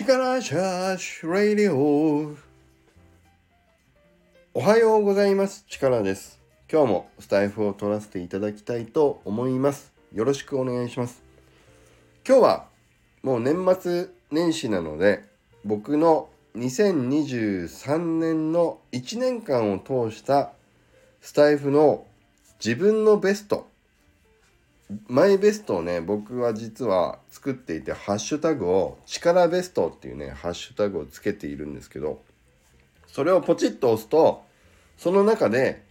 力チャージラディオおはようございます。力です。今日もスタイフを取らせていただきたいと思います。よろしくお願いします。今日はもう年末年始なので僕の2023年の1年間を通したスタイフの自分のベストマイベストをね僕は実は作っていてハッシュタグを力ベストっていうねハッシュタグをつけているんですけどそれをポチッと押すとその中で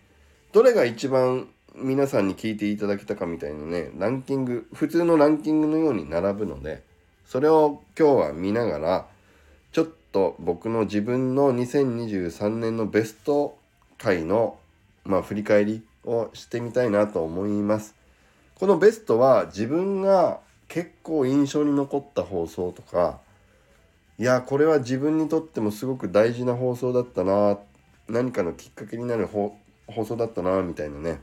どれが一番皆さんに聞いていただけたかみたいなねランキング普通のランキングのように並ぶのでそれを今日は見ながらちょっと僕の自分の2023年のベスト回のまあ振り返りをしてみたいなと思います。このベストは自分が結構印象に残った放送とかいやこれは自分にとってもすごく大事な放送だったな何かのきっかけになる放送だったなみたいなね。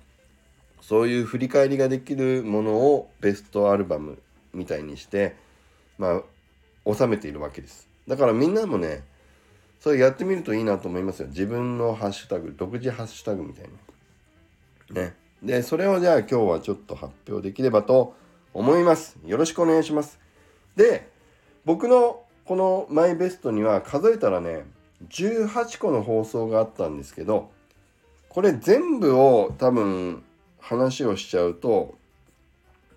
そういう振り返りができるものをベストアルバムみたいにしてまあ収めているわけです。だからみんなもねそれやってみるといいなと思いますよ。自分のハッシュタグ独自ハッシュタグみたいな。ね。で、それをじゃあ今日はちょっと発表できればと思います。よろしくお願いします。で、僕のこのマイベストには数えたらね、18個の放送があったんですけど、これ全部を多分話をしちゃうと、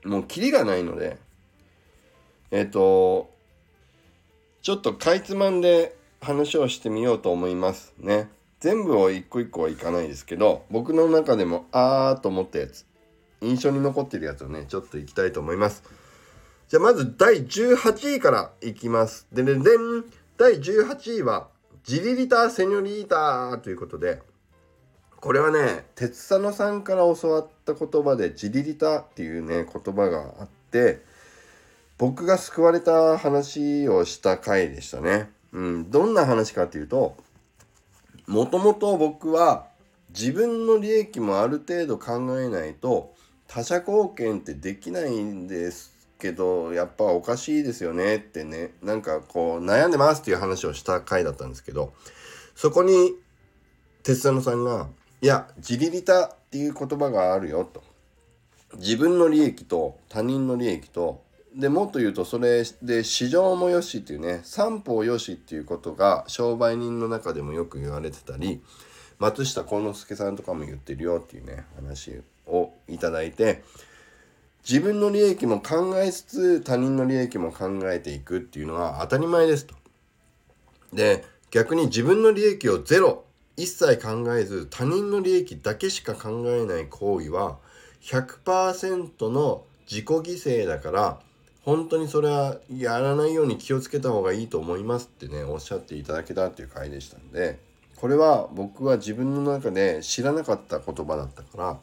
もうキリがないので、えっ、と、ちょっとかいつまんで話をしてみようと思いますね。全部を一個一個はいかないですけど僕の中でもあーと思ったやつ印象に残ってるやつをねちょっといきたいと思いますじゃあまず第18位からいきますでででん第18位はジリリタ・セニョリータということでこれはね鉄佐野さんから教わった言葉でジリリタっていうね言葉があって僕が救われた話をした回でしたね。うん、どんな話かっていうともともと僕は自分の利益もある程度考えないと他者貢献ってできないんですけどやっぱおかしいですよねってねなんかこう悩んでますっていう話をした回だったんですけどそこに鉄佐野さんが「いや自利利他っていう言葉があるよ」と。自分の利益と他人の利益とでもっと言うとそれで市場もよしっていうね三方よしっていうことが商売人の中でもよく言われてたり松下幸之助さんとかも言ってるよっていうね話をいただいて自分の利益も考えつつ他人の利益も考えていくっていうのは当たり前ですと。で逆に自分の利益をゼロ一切考えず他人の利益だけしか考えない行為は100%の自己犠牲だから本当にそれはやらないように気をつけた方がいいと思いますってねおっしゃっていただけたっていう回でしたんでこれは僕は自分の中で知らなかった言葉だったから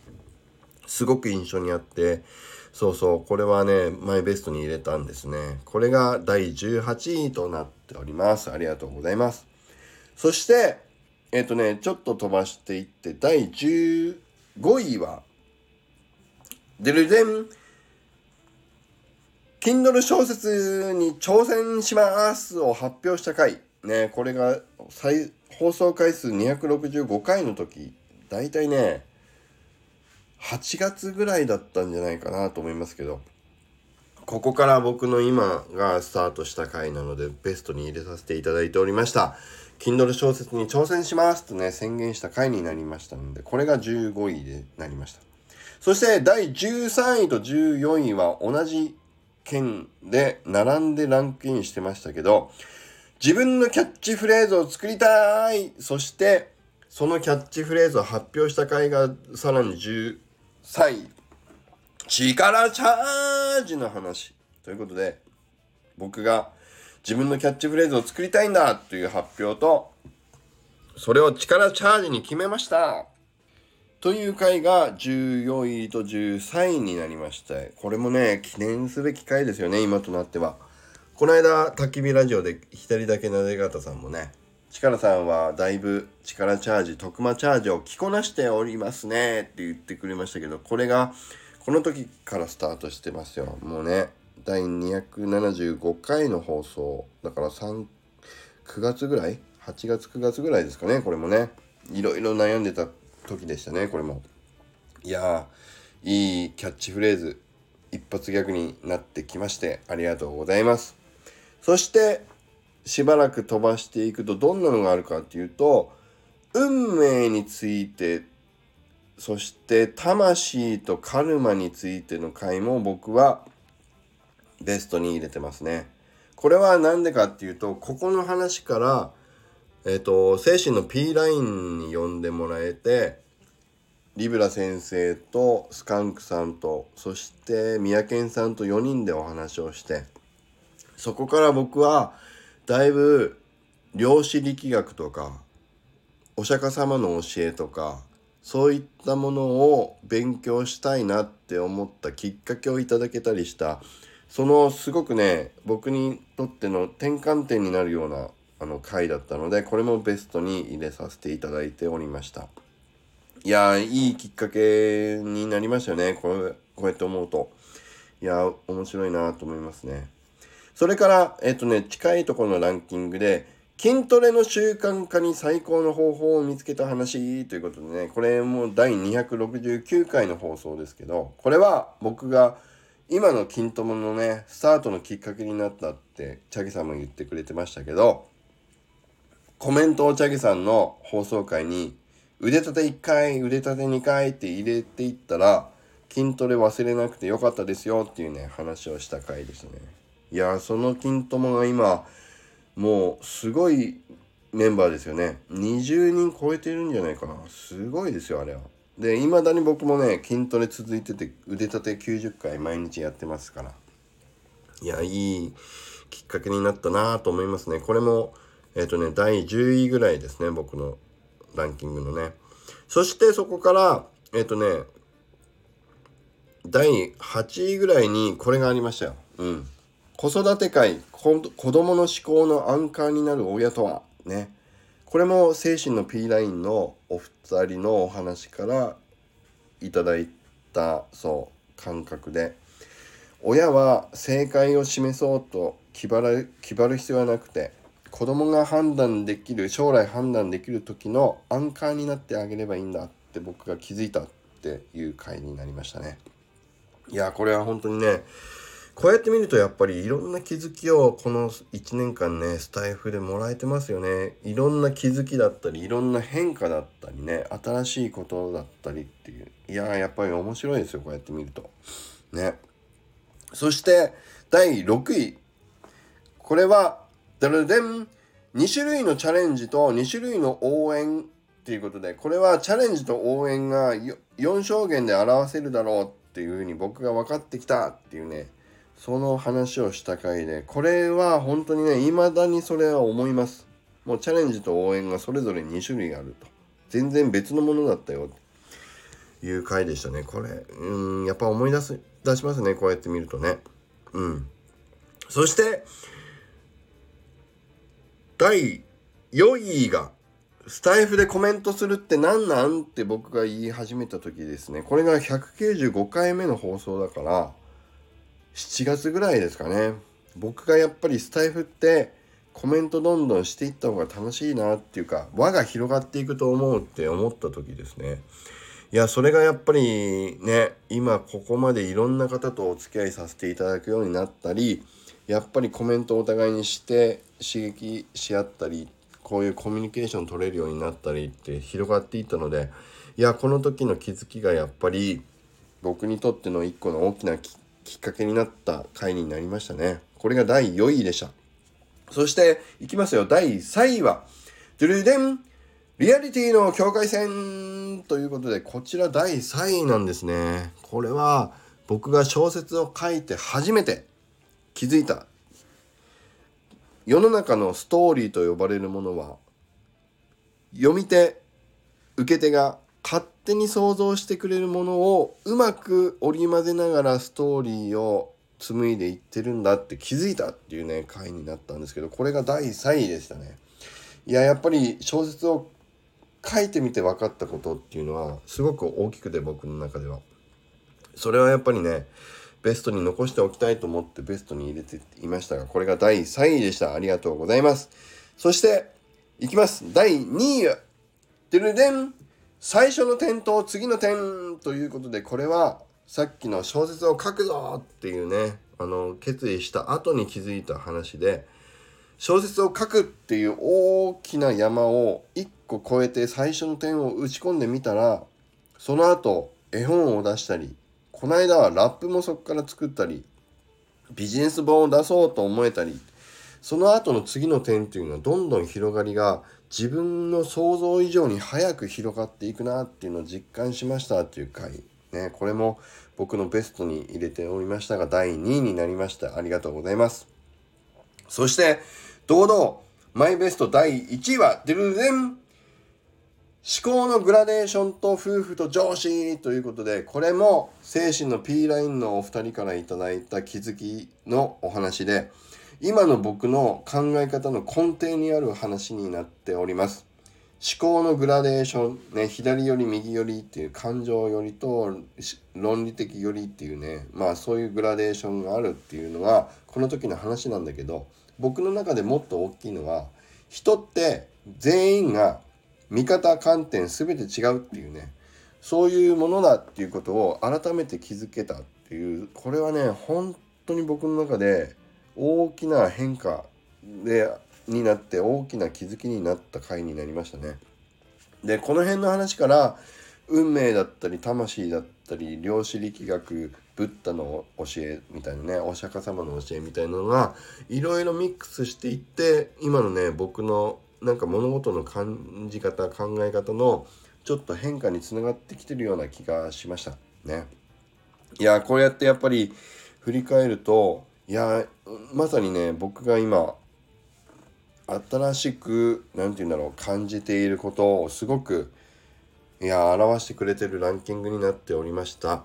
すごく印象にあってそうそうこれはねマイベストに入れたんですね。これが第18位となっております。ありがとうございます。そしてえっ、ー、とねちょっと飛ばしていって第15位はデルデン Kindle 小説に挑戦しますを発表した回。ね、これが再放送回数265回の時、だいたいね、8月ぐらいだったんじゃないかなと思いますけど、ここから僕の今がスタートした回なので、ベストに入れさせていただいておりました。Kindle 小説に挑戦しますとね、宣言した回になりましたので、これが15位でなりました。そして第13位と14位は同じ件で並んでランクインしてましたけど、自分のキャッチフレーズを作りたいそして、そのキャッチフレーズを発表した回がさらに13位。力チャージの話。ということで、僕が自分のキャッチフレーズを作りたいんだという発表と、それを力チャージに決めました。という回が14位と13位になりました。これもね、記念すべき回ですよね、今となっては。この間、焚き火ラジオで左だけなで方さんもね、力さんはだいぶ力チャージ、徳間チャージを着こなしておりますねって言ってくれましたけど、これがこの時からスタートしてますよ。もうね、第275回の放送、だから3 9月ぐらい？8月9月ぐらいですかねこれもねいろいろ悩んでた時でしたねこれもいやいいキャッチフレーズ一発ギャグになってきましてありがとうございますそしてしばらく飛ばしていくとどんなのがあるかっていうと運命についてそして魂とカルマについての回も僕はベストに入れてますね。これは何でかっていうとここの話からえっ、ー、と精神の P ラインに呼んでもらえてリブラ先生とスカンクさんとそして三宅さんと4人でお話をしてそこから僕はだいぶ量子力学とかお釈迦様の教えとかそういったものを勉強したいなって思ったきっかけをいただけたりした。そのすごくね僕にとっての転換点になるようなあの回だったのでこれもベストに入れさせていただいておりました。いやいいきっかけになりましたよね。これこうやって思うと。いや面白いなと思いますね。それからえっ、とね近いところのランキングで筋トレの習慣化に最高の方法を見つけた話ということでねこれも第269回の放送ですけどこれは僕が今の筋トレのねスタートのきっかけになったってチャギさんも言ってくれてましたけどコメントをチャギさんの放送回に腕立て1回腕立て2回って入れていったら筋トレ忘れなくてよかったですよっていうね話をした回ですね。いやその筋トレが今もうすごいメンバーですよね。20人超えてるんじゃないかな。すごいですよあれは。でいまだに僕もね筋トレ続いてて腕立て90回毎日やってますから。いやいいきっかけになったなと思いますね。これもえっ、ー、とね第10位ぐらいですね僕のランキングのね。そしてそこからえっ、ー、とね第8位ぐらいにこれがありましたよ。うん。子育て会子供の思考のアンカーになる親とはね。これも精神の P ラインのお二人のお話からいただいたそう感覚で。親は正解を示そうと気張る気張る必要はなくて子供が判断できる将来判断できる時のアンカーになってあげればいいんだって僕が気づいたっていう回になりましたね。いやこれは本当にねこうやって見るとやっぱりいろんな気づきをこの1年間ねスタイフでもらえてますよね。いろんな気づきだったりいろんな変化だったりね新しいことだったりっていう。いややっぱり面白いですよこうやって見ると。ね。そして第6位。これはダルデン2種類のチャレンジと2種類の応援っていうことでこれはチャレンジと応援が4証言で表せるだろうっていうふうに僕が分かってきたっていうねその話をした回でこれは本当にね未だにそれは思います。もうチャレンジと応援がそれぞれ2種類あると。全然別のものだったよという回でしたねこれ。うんやっぱ思い出す出しますねこうやって見るとね。うん。そして第4位がスタイフでコメントするって何なんって僕が言い始めた時ですね。これが195回目の放送だから7月ぐらいですかね。僕がやっぱりスタイフってコメントどんどんしていった方が楽しいなっていうか輪が広がっていくと思うって思った時ですね。いやそれがやっぱりね今ここまでいろんな方とお付き合いさせていただくようになったりやっぱりコメントをお互いにして刺激し合ったりこういうコミュニケーション取れるようになったりって広がっていったのでいやこの時の気づきがやっぱり僕にとっての一個の大きなきっかけになった回になりましたね。これが第4位でした。そして、いきますよ。第3位は、ドゥルデンリアリティの境界線ということで、こちら第3位なんですね。これは僕が小説を書いて初めて気づいた。世の中のストーリーと呼ばれるものは、読み手、受け手が勝手に想像してくれるものをうまく織り交ぜながらストーリーを紡いでいってるんだって気づいたっていうね回になったんですけどこれが第3位でしたね。いややっぱり小説を書いてみて分かったことっていうのはすごく大きくて僕の中では。それはやっぱりねベストに残しておきたいと思ってベストに入れていましたがこれが第3位でした。ありがとうございます。そしていきます。第2位はてるでん最初の点と次の点ということでこれはさっきの小説を書くぞっていうねあの決意した後に気づいた話で小説を書くっていう大きな山を1個越えて最初の点を打ち込んでみたらその後絵本を出したりこの間はラップもそこから作ったりビジネス本を出そうと思えたりその後の次の点っていうのはどんどん広がりが自分の想像以上に早く広がっていくなっていうのを実感しましたっていう回。ねこれも僕のベストに入れておりましたが第2位になりました。ありがとうございます。そして堂々マイベスト第1位はデルデン思考のグラデーションと夫婦と上司ということでこれも精神の P ラインのお二人からいただいた気づきのお話で今の僕の考え方の根底にある話になっております。思考のグラデーション、ね、左寄り右寄りっていう感情寄りと論理的寄りっていうねまあそういうグラデーションがあるっていうのはこの時の話なんだけど僕の中でもっと大きいのは人って全員が見方観点全て違うっていうねそういうものだっていうことを改めて気づけたっていうこれはね本当に僕の中で大きな変化でになって大きな気づきになった回になりましたね。でこの辺の話から運命だったり魂だったり量子力学ブッダの教えみたいなねお釈迦様の教えみたいなのがいろいろミックスしていって今のね僕のなんか物事の感じ方考え方のちょっと変化につながってきてるような気がしましたね。いやこうやってやっぱり振り返るといやまさにね僕が今新しく何て言うんだろう感じていることをすごくいや表してくれてるランキングになっておりました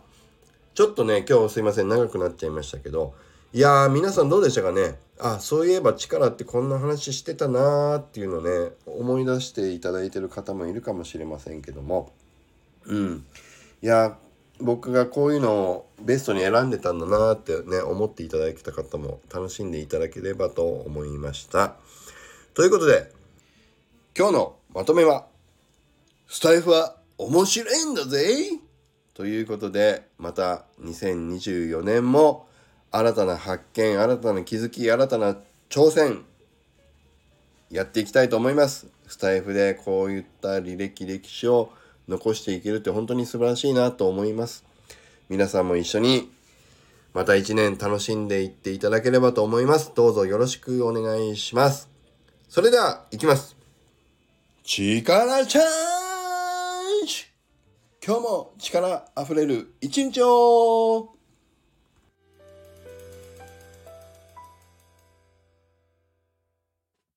ちょっとね今日すいません長くなっちゃいましたけどいやー皆さんどうでしたかね？あそういえば力ってこんな話してたなーっていうのね思い出していただいてる方もいるかもしれませんけども。うん。いや僕がこういうのをベストに選んでたんだなってね思っていただけた方も楽しんでいただければと思いました。ということで今日のまとめはスタイフは面白いんだぜということでまた2024年も新たな発見新たな気づき新たな挑戦やっていきたいと思います。スタイフでこういった履歴歴史を残していけるって本当に素晴らしいなと思います。皆さんも一緒にまた一年楽しんでいっていただければと思います。どうぞよろしくお願いします。それでは行きます。力チャージ。今日も力あふれる一日を